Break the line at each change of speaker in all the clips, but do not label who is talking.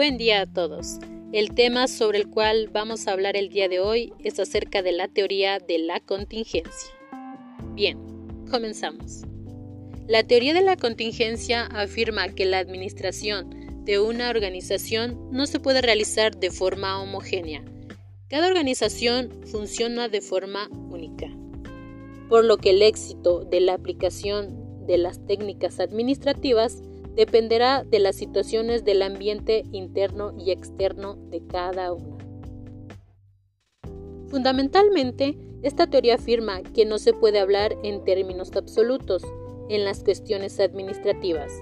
Buen día a todos. El tema sobre el cual vamos a hablar el día de hoy es acerca de la teoría de la contingencia. Bien, comenzamos. La teoría de la contingencia afirma que la administración de una organización no se puede realizar de forma homogénea. Cada organización funciona de forma única, por lo que el éxito de la aplicación de las técnicas administrativas dependerá de las situaciones del ambiente interno y externo de cada una. Fundamentalmente, esta teoría afirma que no se puede hablar en términos absolutos en las cuestiones administrativas.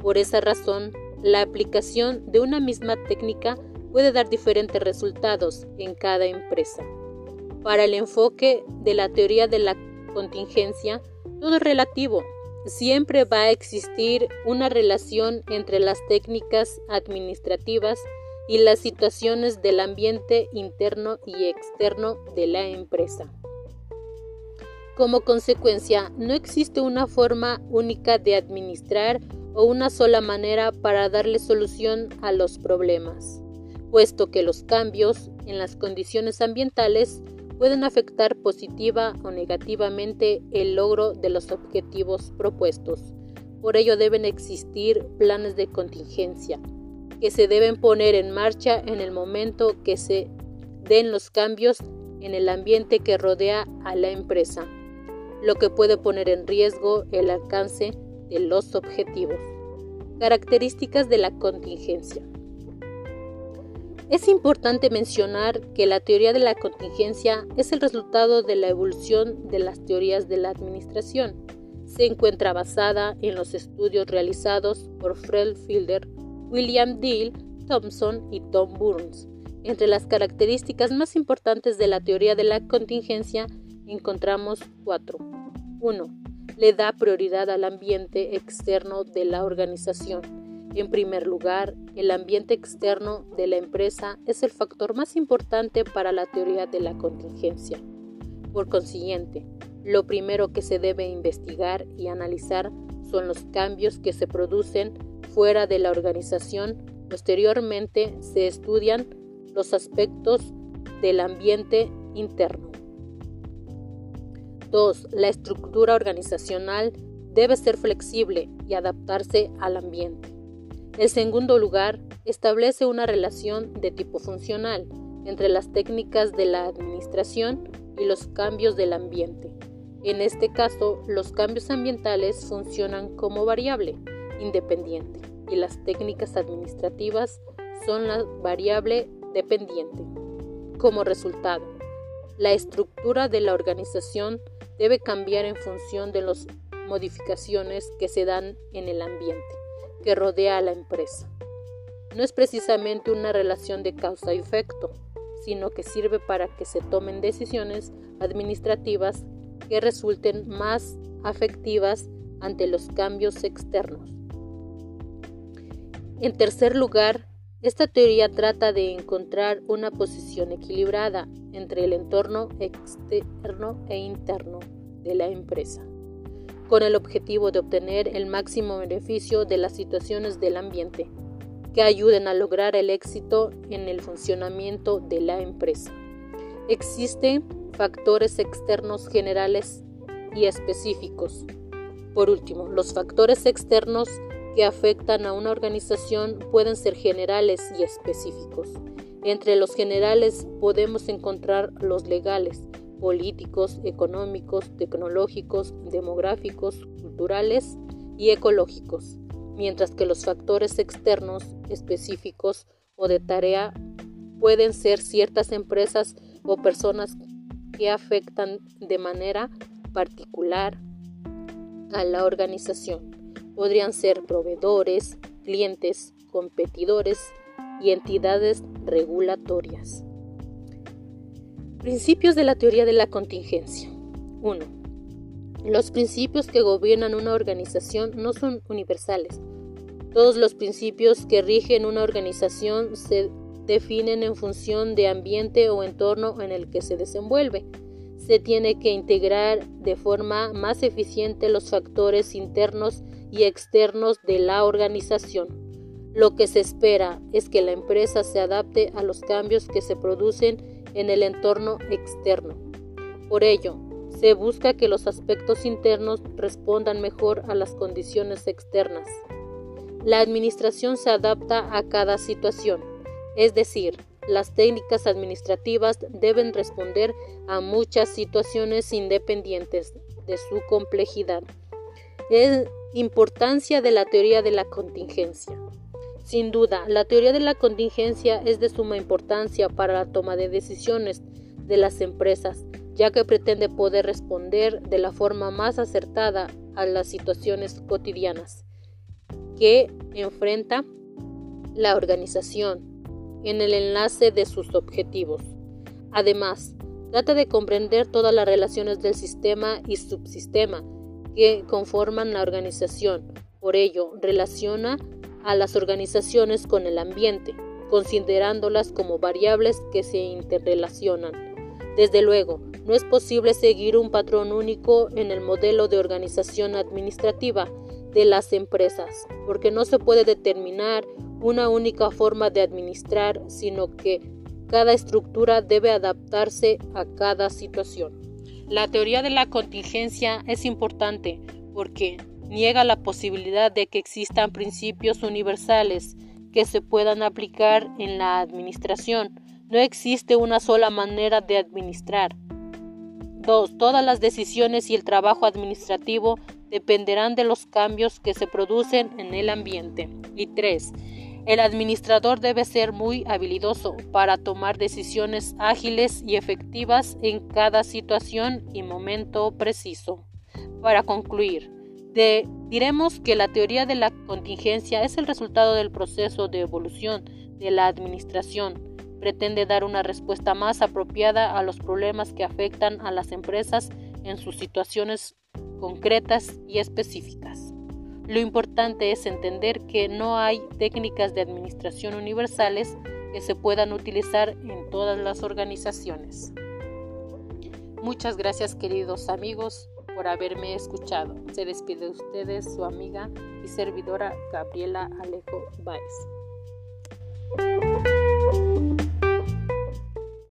Por esa razón, la aplicación de una misma técnica puede dar diferentes resultados en cada empresa. Para el enfoque de la teoría de la contingencia, todo es relativo siempre va a existir una relación entre las técnicas administrativas y las situaciones del ambiente interno y externo de la empresa. Como consecuencia, no existe una forma única de administrar o una sola manera para darle solución a los problemas, puesto que los cambios en las condiciones ambientales pueden afectar positiva o negativamente el logro de los objetivos propuestos. Por ello deben existir planes de contingencia que se deben poner en marcha en el momento que se den los cambios en el ambiente que rodea a la empresa, lo que puede poner en riesgo el alcance de los objetivos. Características de la contingencia. Es importante mencionar que la teoría de la contingencia es el resultado de la evolución de las teorías de la administración. Se encuentra basada en los estudios realizados por Fred Fielder, William Deal, Thompson y Tom Burns. Entre las características más importantes de la teoría de la contingencia encontramos cuatro. 1. Le da prioridad al ambiente externo de la organización. En primer lugar, el ambiente externo de la empresa es el factor más importante para la teoría de la contingencia. Por consiguiente, lo primero que se debe investigar y analizar son los cambios que se producen fuera de la organización. Posteriormente se estudian los aspectos del ambiente interno. 2. La estructura organizacional debe ser flexible y adaptarse al ambiente. En segundo lugar, establece una relación de tipo funcional entre las técnicas de la administración y los cambios del ambiente. En este caso, los cambios ambientales funcionan como variable independiente y las técnicas administrativas son la variable dependiente. Como resultado, la estructura de la organización debe cambiar en función de las modificaciones que se dan en el ambiente que rodea a la empresa. No es precisamente una relación de causa y efecto, sino que sirve para que se tomen decisiones administrativas que resulten más afectivas ante los cambios externos. En tercer lugar, esta teoría trata de encontrar una posición equilibrada entre el entorno externo e interno de la empresa con el objetivo de obtener el máximo beneficio de las situaciones del ambiente que ayuden a lograr el éxito en el funcionamiento de la empresa. Existen factores externos generales y específicos. Por último, los factores externos que afectan a una organización pueden ser generales y específicos. Entre los generales podemos encontrar los legales, políticos, económicos, tecnológicos, demográficos, culturales y ecológicos, mientras que los factores externos específicos o de tarea pueden ser ciertas empresas o personas que afectan de manera particular a la organización. Podrían ser proveedores, clientes, competidores y entidades regulatorias. Principios de la teoría de la contingencia. 1. Los principios que gobiernan una organización no son universales. Todos los principios que rigen una organización se definen en función de ambiente o entorno en el que se desenvuelve. Se tiene que integrar de forma más eficiente los factores internos y externos de la organización. Lo que se espera es que la empresa se adapte a los cambios que se producen en el entorno externo. Por ello, se busca que los aspectos internos respondan mejor a las condiciones externas. La administración se adapta a cada situación, es decir, las técnicas administrativas deben responder a muchas situaciones independientes de su complejidad. Es importancia de la teoría de la contingencia. Sin duda, la teoría de la contingencia es de suma importancia para la toma de decisiones de las empresas, ya que pretende poder responder de la forma más acertada a las situaciones cotidianas que enfrenta la organización en el enlace de sus objetivos. Además, trata de comprender todas las relaciones del sistema y subsistema que conforman la organización. Por ello, relaciona a las organizaciones con el ambiente, considerándolas como variables que se interrelacionan. Desde luego, no es posible seguir un patrón único en el modelo de organización administrativa de las empresas, porque no se puede determinar una única forma de administrar, sino que cada estructura debe adaptarse a cada situación. La teoría de la contingencia es importante porque niega la posibilidad de que existan principios universales que se puedan aplicar en la administración. No existe una sola manera de administrar. 2. Todas las decisiones y el trabajo administrativo dependerán de los cambios que se producen en el ambiente. Y 3. El administrador debe ser muy habilidoso para tomar decisiones ágiles y efectivas en cada situación y momento preciso. Para concluir, diremos que la teoría de la contingencia es el resultado del proceso de evolución de la administración. Pretende dar una respuesta más apropiada a los problemas que afectan a las empresas en sus situaciones concretas y específicas. Lo importante es entender que no hay técnicas de administración universales que se puedan utilizar en todas las organizaciones. Muchas gracias queridos amigos por haberme escuchado. Se despide de ustedes su amiga y servidora Gabriela Alejo Baez.